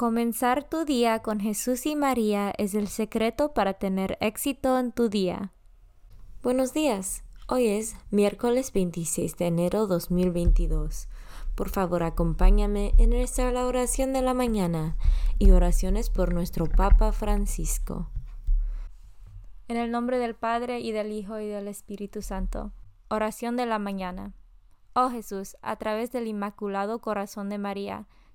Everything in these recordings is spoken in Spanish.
Comenzar tu día con Jesús y María es el secreto para tener éxito en tu día. Buenos días. Hoy es miércoles 26 de enero 2022. Por favor, acompáñame en nuestra oración de la mañana y oraciones por nuestro Papa Francisco. En el nombre del Padre y del Hijo y del Espíritu Santo. Oración de la mañana. Oh Jesús, a través del Inmaculado Corazón de María,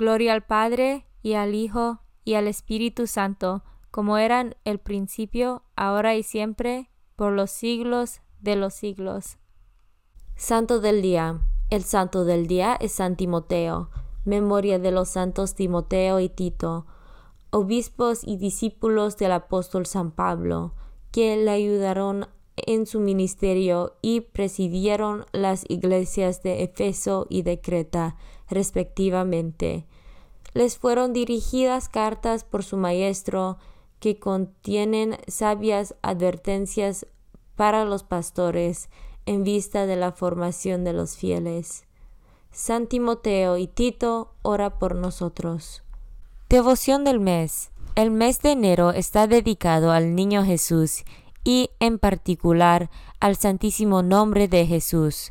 Gloria al Padre, y al Hijo, y al Espíritu Santo, como eran el principio, ahora y siempre, por los siglos de los siglos. Santo del Día. El Santo del Día es San Timoteo, memoria de los santos Timoteo y Tito, obispos y discípulos del apóstol San Pablo, que le ayudaron en su ministerio y presidieron las iglesias de Efeso y de Creta, respectivamente. Les fueron dirigidas cartas por su maestro que contienen sabias advertencias para los pastores en vista de la formación de los fieles. San Timoteo y Tito, ora por nosotros. Devoción del mes. El mes de enero está dedicado al Niño Jesús y en particular al Santísimo Nombre de Jesús.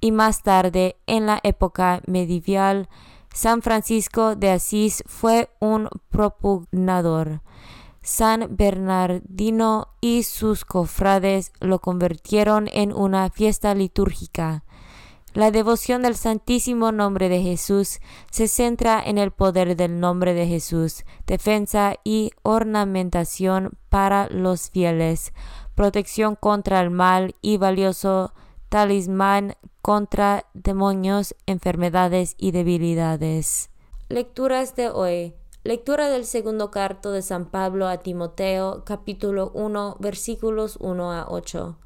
y más tarde, en la época medieval, San Francisco de Asís fue un propugnador. San Bernardino y sus cofrades lo convirtieron en una fiesta litúrgica. La devoción del Santísimo Nombre de Jesús se centra en el poder del nombre de Jesús, defensa y ornamentación para los fieles, protección contra el mal y valioso talismán contra demonios, enfermedades y debilidades. Lecturas de hoy. Lectura del segundo carto de San Pablo a Timoteo, capítulo 1, versículos 1 a 8.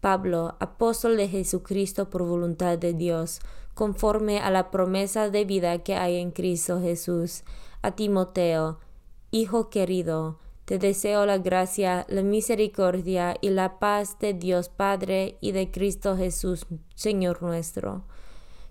Pablo, apóstol de Jesucristo por voluntad de Dios, conforme a la promesa de vida que hay en Cristo Jesús, a Timoteo, Hijo querido, te deseo la gracia, la misericordia y la paz de Dios Padre y de Cristo Jesús, Señor nuestro.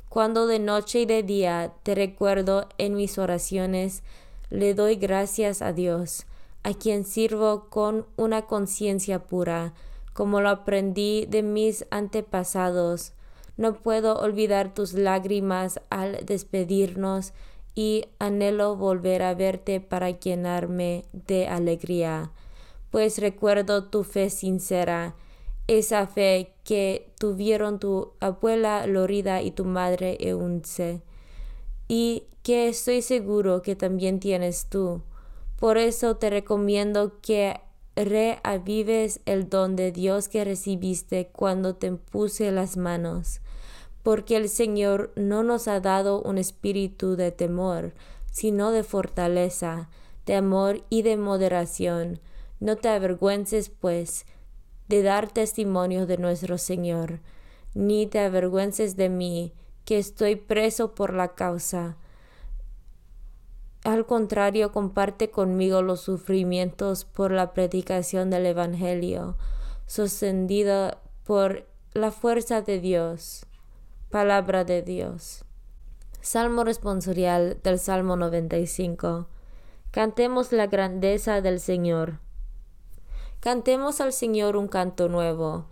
Cuando de noche y de día te recuerdo en mis oraciones, le doy gracias a Dios, a quien sirvo con una conciencia pura, como lo aprendí de mis antepasados. No puedo olvidar tus lágrimas al despedirnos y anhelo volver a verte para llenarme de alegría, pues recuerdo tu fe sincera, esa fe que tuvieron tu abuela Lorida y tu madre Eunce, y que estoy seguro que también tienes tú. Por eso te recomiendo que reavives el don de Dios que recibiste cuando te puse las manos, porque el Señor no nos ha dado un espíritu de temor, sino de fortaleza, de amor y de moderación. No te avergüences, pues, de dar testimonio de nuestro Señor, ni te avergüences de mí, que estoy preso por la causa al contrario, comparte conmigo los sufrimientos por la predicación del Evangelio, sostendida por la fuerza de Dios. Palabra de Dios. Salmo responsorial del Salmo 95. Cantemos la grandeza del Señor. Cantemos al Señor un canto nuevo,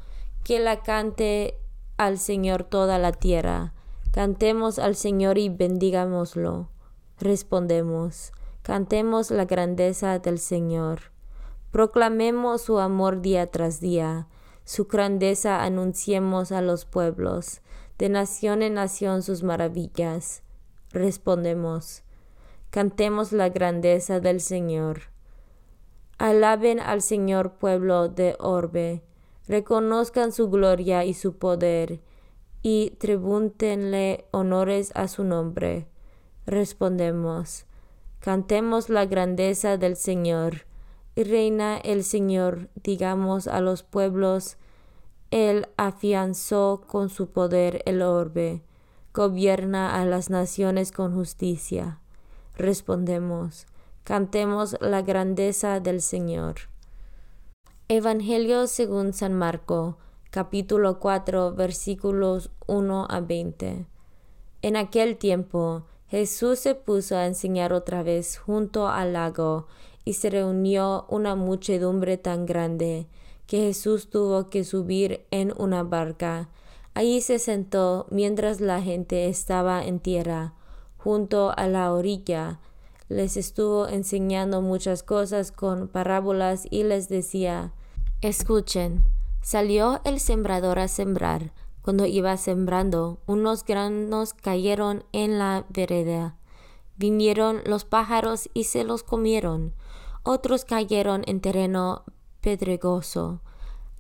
que la cante al Señor toda la tierra. Cantemos al Señor y bendigámoslo Respondemos, cantemos la grandeza del Señor. Proclamemos su amor día tras día, su grandeza anunciemos a los pueblos, de nación en nación sus maravillas. Respondemos, cantemos la grandeza del Señor. Alaben al Señor pueblo de Orbe, reconozcan su gloria y su poder, y tribúntenle honores a su nombre respondemos, cantemos la grandeza del Señor. Y reina el Señor, digamos a los pueblos, Él afianzó con su poder el orbe, gobierna a las naciones con justicia. Respondemos, cantemos la grandeza del Señor. Evangelio según San Marco, capítulo 4, versículos 1 a 20. En aquel tiempo, Jesús se puso a enseñar otra vez junto al lago, y se reunió una muchedumbre tan grande que Jesús tuvo que subir en una barca. Allí se sentó mientras la gente estaba en tierra, junto a la orilla. Les estuvo enseñando muchas cosas con parábolas y les decía, Escuchen, salió el sembrador a sembrar. Cuando iba sembrando, unos granos cayeron en la vereda. Vinieron los pájaros y se los comieron. Otros cayeron en terreno pedregoso,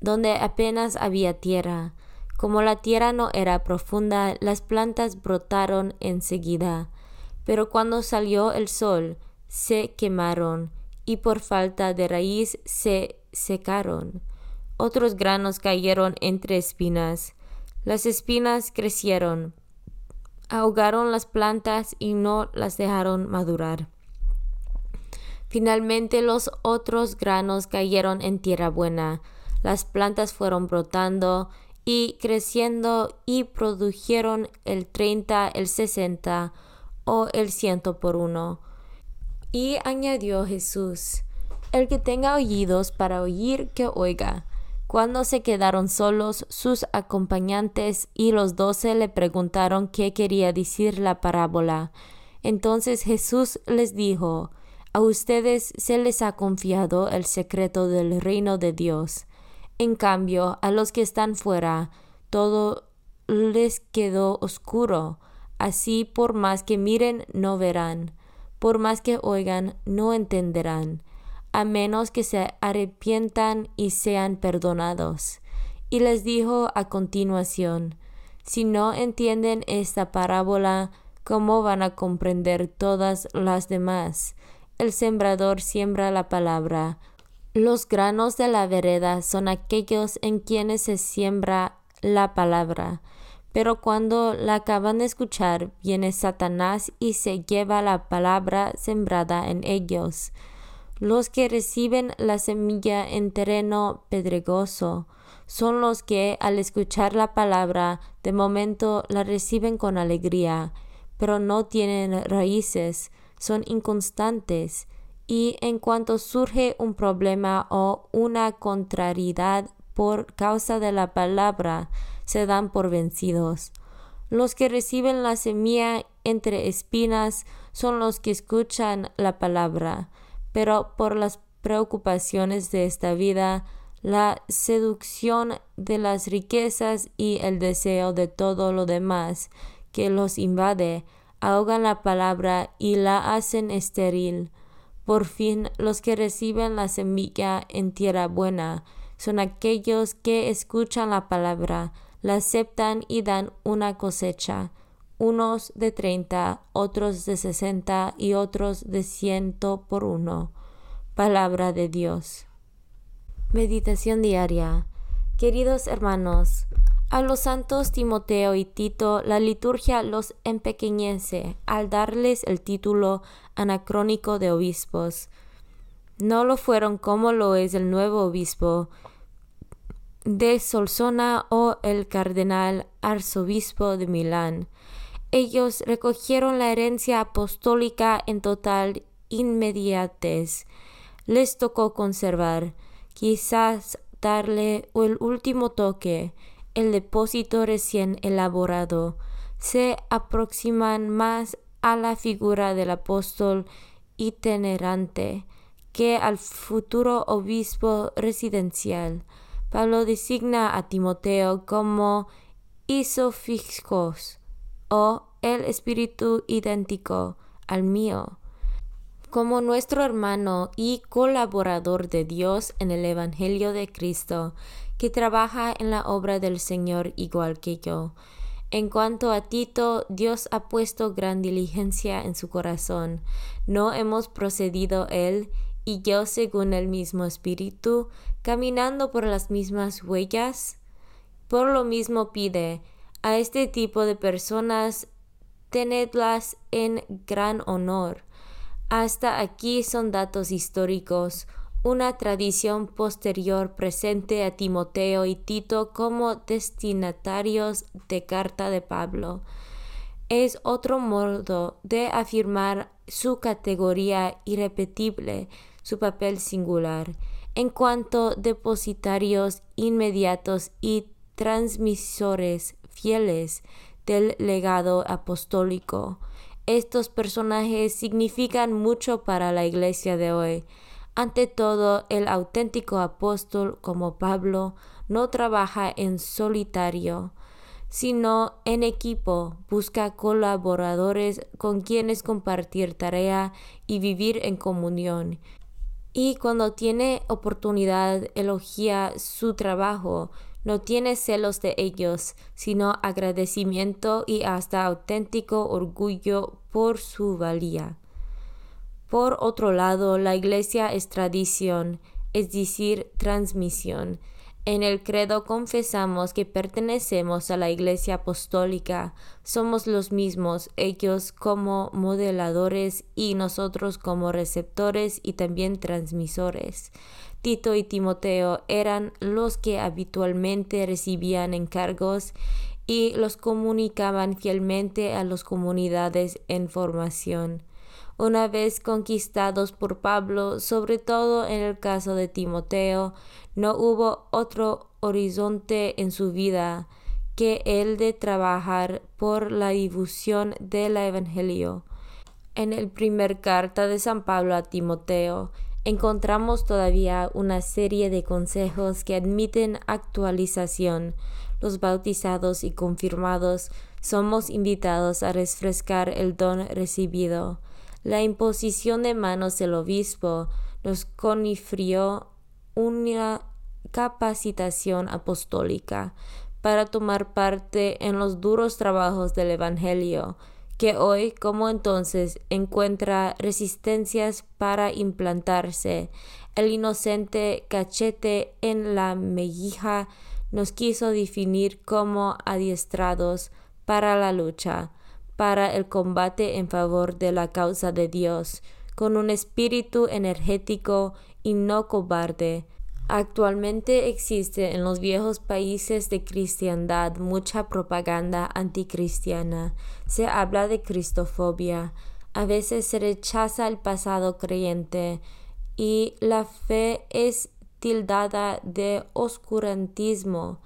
donde apenas había tierra. Como la tierra no era profunda, las plantas brotaron enseguida. Pero cuando salió el sol, se quemaron y por falta de raíz se secaron. Otros granos cayeron entre espinas las espinas crecieron, ahogaron las plantas y no las dejaron madurar. Finalmente los otros granos cayeron en tierra buena. Las plantas fueron brotando y creciendo y produjeron el treinta, el sesenta o el ciento por uno. Y añadió Jesús, el que tenga oídos para oír, que oiga. Cuando se quedaron solos, sus acompañantes y los doce le preguntaron qué quería decir la parábola. Entonces Jesús les dijo, A ustedes se les ha confiado el secreto del reino de Dios. En cambio, a los que están fuera, todo les quedó oscuro. Así por más que miren, no verán, por más que oigan, no entenderán a menos que se arrepientan y sean perdonados. Y les dijo a continuación, si no entienden esta parábola, ¿cómo van a comprender todas las demás? El sembrador siembra la palabra. Los granos de la vereda son aquellos en quienes se siembra la palabra. Pero cuando la acaban de escuchar, viene Satanás y se lleva la palabra sembrada en ellos. Los que reciben la semilla en terreno pedregoso son los que al escuchar la palabra de momento la reciben con alegría, pero no tienen raíces, son inconstantes y en cuanto surge un problema o una contrariedad por causa de la palabra, se dan por vencidos. Los que reciben la semilla entre espinas son los que escuchan la palabra, pero por las preocupaciones de esta vida, la seducción de las riquezas y el deseo de todo lo demás que los invade, ahogan la palabra y la hacen estéril. Por fin, los que reciben la semilla en tierra buena son aquellos que escuchan la palabra, la aceptan y dan una cosecha, unos de treinta, otros de sesenta y otros de ciento por uno. Palabra de Dios. Meditación diaria. Queridos hermanos, a los santos Timoteo y Tito la liturgia los empequeñece al darles el título anacrónico de obispos. No lo fueron como lo es el nuevo obispo de Solsona o el cardenal arzobispo de Milán. Ellos recogieron la herencia apostólica en total inmediatez. Les tocó conservar, quizás darle el último toque, el depósito recién elaborado, se aproximan más a la figura del apóstol itinerante que al futuro obispo residencial. Pablo designa a Timoteo como isofixos o el espíritu idéntico al mío, como nuestro hermano y colaborador de Dios en el Evangelio de Cristo, que trabaja en la obra del Señor igual que yo. En cuanto a Tito, Dios ha puesto gran diligencia en su corazón. No hemos procedido él y yo según el mismo espíritu, caminando por las mismas huellas. Por lo mismo pide a este tipo de personas tenedlas en gran honor. Hasta aquí son datos históricos una tradición posterior presente a Timoteo y Tito como destinatarios de carta de Pablo. Es otro modo de afirmar su categoría irrepetible, su papel singular, en cuanto depositarios inmediatos y transmisores fieles del legado apostólico. Estos personajes significan mucho para la iglesia de hoy. Ante todo, el auténtico apóstol como Pablo no trabaja en solitario, sino en equipo, busca colaboradores con quienes compartir tarea y vivir en comunión. Y cuando tiene oportunidad, elogia su trabajo, no tiene celos de ellos, sino agradecimiento y hasta auténtico orgullo por su valía. Por otro lado, la Iglesia es tradición, es decir, transmisión. En el credo confesamos que pertenecemos a la Iglesia Apostólica, somos los mismos, ellos como modeladores y nosotros como receptores y también transmisores. Tito y Timoteo eran los que habitualmente recibían encargos y los comunicaban fielmente a las comunidades en formación una vez conquistados por Pablo, sobre todo en el caso de Timoteo, no hubo otro horizonte en su vida que el de trabajar por la difusión del Evangelio. En el primer carta de San Pablo a Timoteo encontramos todavía una serie de consejos que admiten actualización. Los bautizados y confirmados somos invitados a refrescar el don recibido. La imposición de manos del obispo nos confirió una capacitación apostólica para tomar parte en los duros trabajos del Evangelio, que hoy como entonces encuentra resistencias para implantarse. El inocente cachete en la mejilla nos quiso definir como adiestrados para la lucha para el combate en favor de la causa de Dios, con un espíritu energético y no cobarde. Actualmente existe en los viejos países de cristiandad mucha propaganda anticristiana. Se habla de cristofobia. A veces se rechaza el pasado creyente y la fe es tildada de oscurantismo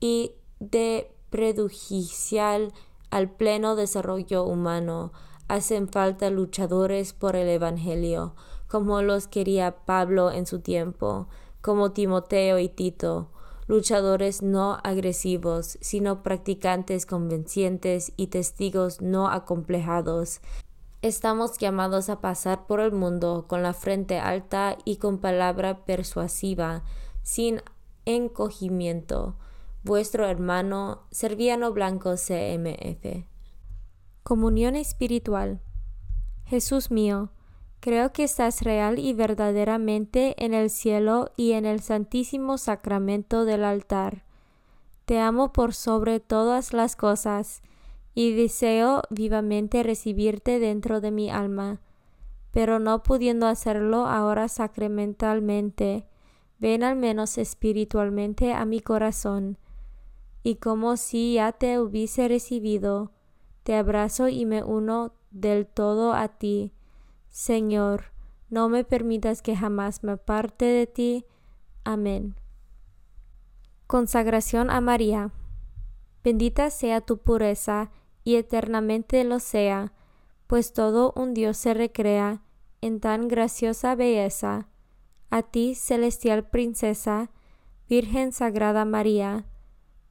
y de prejudicial al pleno desarrollo humano, hacen falta luchadores por el Evangelio, como los quería Pablo en su tiempo, como Timoteo y Tito, luchadores no agresivos, sino practicantes convencientes y testigos no acomplejados. Estamos llamados a pasar por el mundo con la frente alta y con palabra persuasiva, sin encogimiento. Vuestro hermano Serviano Blanco CMF. Comunión espiritual. Jesús mío, creo que estás real y verdaderamente en el cielo y en el santísimo sacramento del altar. Te amo por sobre todas las cosas, y deseo vivamente recibirte dentro de mi alma, pero no pudiendo hacerlo ahora sacramentalmente, ven al menos espiritualmente a mi corazón, y como si ya te hubiese recibido, te abrazo y me uno del todo a ti. Señor, no me permitas que jamás me aparte de ti. Amén. Consagración a María. Bendita sea tu pureza y eternamente lo sea, pues todo un Dios se recrea en tan graciosa belleza. A ti, celestial princesa, Virgen Sagrada María,